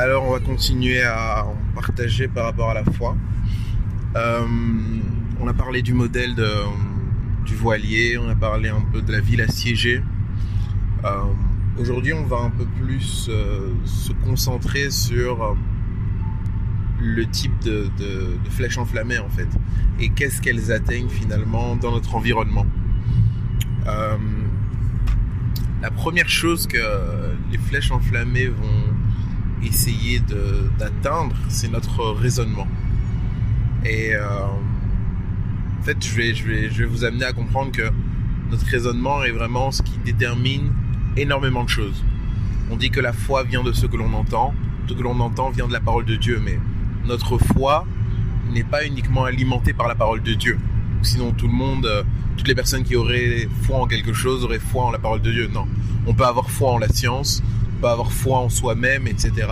Alors on va continuer à en partager par rapport à la foi. Euh, on a parlé du modèle du voilier, on a parlé un peu de la ville assiégée. Euh, Aujourd'hui on va un peu plus euh, se concentrer sur le type de, flèches enflammées en fait. Et qu'est-ce qu'elles atteignent finalement dans notre environnement. La première chose que les flèches enflammées vont essayer d'atteindre, c'est notre raisonnement. Et euh, en fait, je vais, je, vais, je vais vous amener à comprendre que notre raisonnement est vraiment ce qui détermine énormément de choses. On dit que la foi vient de ce que l'on entend, ce que l'on entend vient de la parole de Dieu, mais notre foi n'est pas uniquement alimentée par la parole de Dieu. Sinon, tout le monde, euh, toutes les personnes qui auraient foi en quelque chose auraient foi en la parole de Dieu. Non, on peut avoir foi en la science, peut avoir foi en soi-même, etc.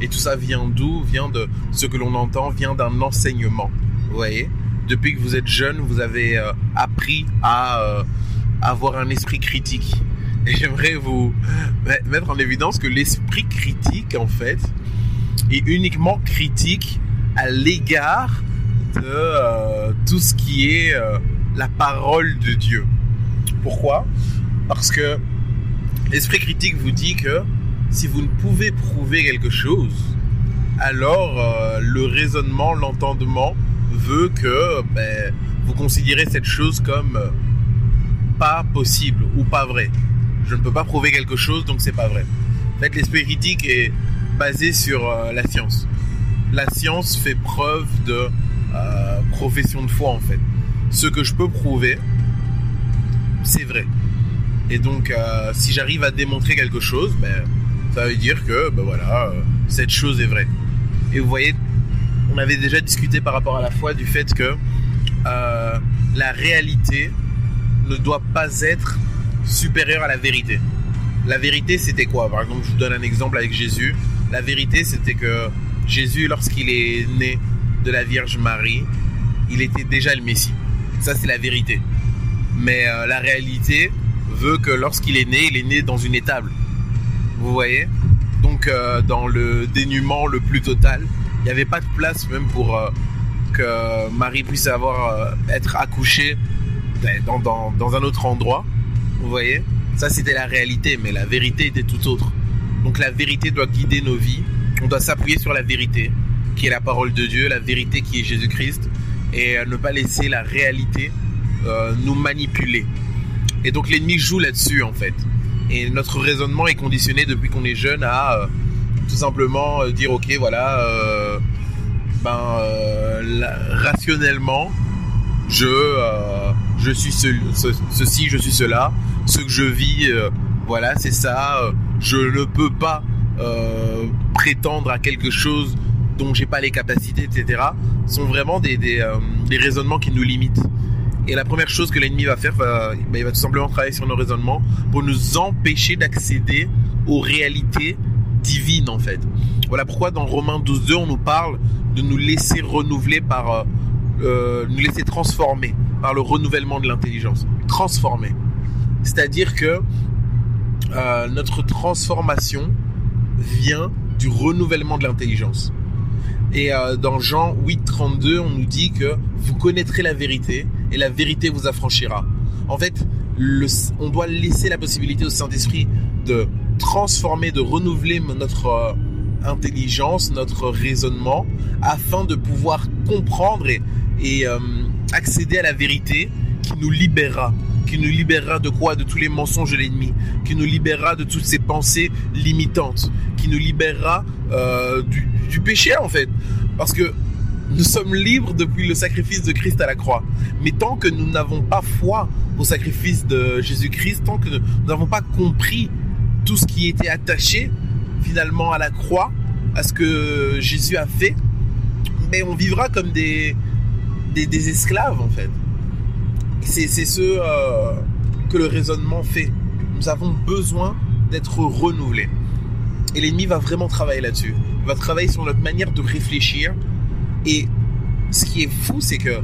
Et tout ça vient d'où? Vient de ce que l'on entend, vient d'un enseignement. Vous voyez? Depuis que vous êtes jeune, vous avez euh, appris à euh, avoir un esprit critique. Et j'aimerais vous mettre en évidence que l'esprit critique, en fait, est uniquement critique à l'égard de euh, tout ce qui est la parole de Dieu. Pourquoi? Parce que l'esprit critique vous dit que si vous ne pouvez prouver quelque chose, alors euh, le raisonnement, l'entendement veut que ben, vous considérez cette chose comme euh, pas possible ou pas vrai. Je ne peux pas prouver quelque chose, donc c'est pas vrai. En fait, l'esprit critique est basé sur euh, la science. La science fait preuve de profession de foi en fait. Ce que je peux prouver, c'est vrai. Et donc, si j'arrive à démontrer quelque chose, ben, ça veut dire que, ben voilà, euh, cette chose est vraie. Et vous voyez, on avait déjà discuté par rapport à la foi du fait que euh, la réalité ne doit pas être supérieure à la vérité. La vérité, c'était quoi? Par exemple, je vous donne un exemple avec Jésus. La vérité, c'était que Jésus, lorsqu'il est né de la Vierge Marie, il était déjà le Messie. Ça, c'est la vérité. Mais euh, la réalité veut que lorsqu'il est né, il est né dans une étable. Vous voyez Donc, euh, dans le dénuement le plus total, il n'y avait pas de place même pour euh, que Marie puisse avoir euh, être accouchée ben, dans, un autre endroit. Vous voyez Ça, c'était la réalité, mais la vérité était tout autre. Donc, la vérité doit guider nos vies. On doit s'appuyer sur la vérité, qui est la parole de Dieu, la vérité qui est Jésus-Christ, et ne pas laisser la réalité nous manipuler. Et donc, l'ennemi joue là-dessus, en fait. Et notre raisonnement est conditionné depuis qu'on est jeune à euh, tout simplement euh, dire ok voilà euh, ben rationnellement je je suis ce- ce- ceci je suis cela ce que je vis voilà c'est ça je ne peux pas prétendre à quelque chose dont j'ai pas les capacités etc sont vraiment des des raisonnements qui nous limitent et la première chose que l'ennemi va faire, ben, il va tout simplement travailler sur nos raisonnements pour nous empêcher d'accéder aux réalités divines en fait. Voilà pourquoi dans Romains 12.2 on nous parle de nous laisser renouveler par, euh, euh, nous laisser transformer par le renouvellement de l'intelligence. Transformer. C'est-à-dire que euh, notre transformation vient du renouvellement de l'intelligence. Et euh, dans Jean 8, 32, on nous dit que vous connaîtrez la vérité et la vérité vous affranchira. En fait, on doit laisser la possibilité au Saint-Esprit de transformer, de renouveler notre, euh, intelligence, notre raisonnement, afin de pouvoir comprendre et, et, euh, accéder à la vérité qui nous libérera. Qui nous libérera de quoi? De tous les mensonges de l'ennemi. Qui nous libérera de toutes ces pensées limitantes. Qui nous libérera euh, du, péché en fait. Parce que nous sommes libres depuis le sacrifice de Christ à la croix. Mais tant que nous n'avons pas foi au sacrifice de Jésus-Christ, tant que nous n'avons pas compris tout ce qui était attaché finalement à la croix, à ce que Jésus a fait, mais on vivra comme des esclaves en fait. C'est ce euh, que le raisonnement fait. Nous avons besoin d'être renouvelés. Et l'ennemi va vraiment travailler là-dessus. Il va travailler sur notre manière de réfléchir. Et ce qui est fou, c'est que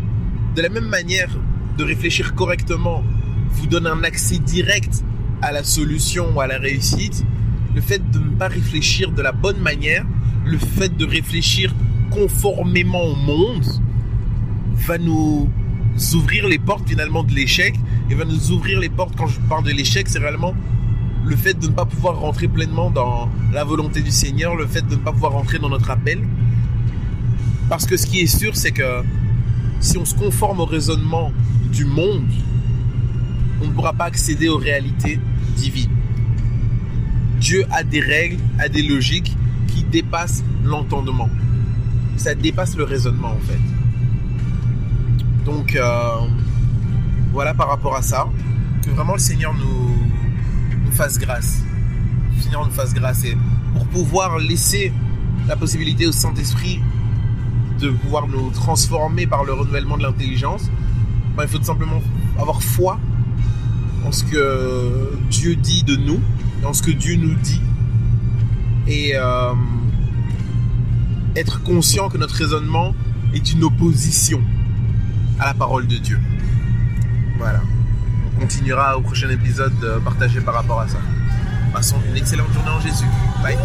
de la même manière de réfléchir correctement vous donne un accès direct à la solution ou à la réussite, le fait de ne pas réfléchir de la bonne manière, le fait de réfléchir conformément au monde, va nous ouvrir les portes finalement de l'échec et va nous ouvrir les portes quand je parle de l'échec, c'est réellement le fait de ne pas pouvoir rentrer pleinement dans la volonté du Seigneur, le fait de ne pas pouvoir rentrer dans notre appel. Parce que ce qui est sûr, c'est que si on se conforme au raisonnement du monde, on ne pourra pas accéder aux réalités divines. Dieu a des règles, a des logiques qui dépassent l'entendement. Ça dépasse le raisonnement en fait. Donc euh, voilà par rapport à ça, que vraiment le Seigneur nous, fasse grâce. Le Seigneur nous fasse grâce. Et pour pouvoir laisser la possibilité au Saint-Esprit de pouvoir nous transformer par le renouvellement de l'intelligence, ben, il faut tout simplement avoir foi en ce que Dieu dit de nous, en ce que Dieu nous dit, et euh, être conscient que notre raisonnement est une opposition à la parole de Dieu. Voilà. On continuera au prochain épisode de partager par rapport à ça. Passons une excellente journée en Jésus. Bye.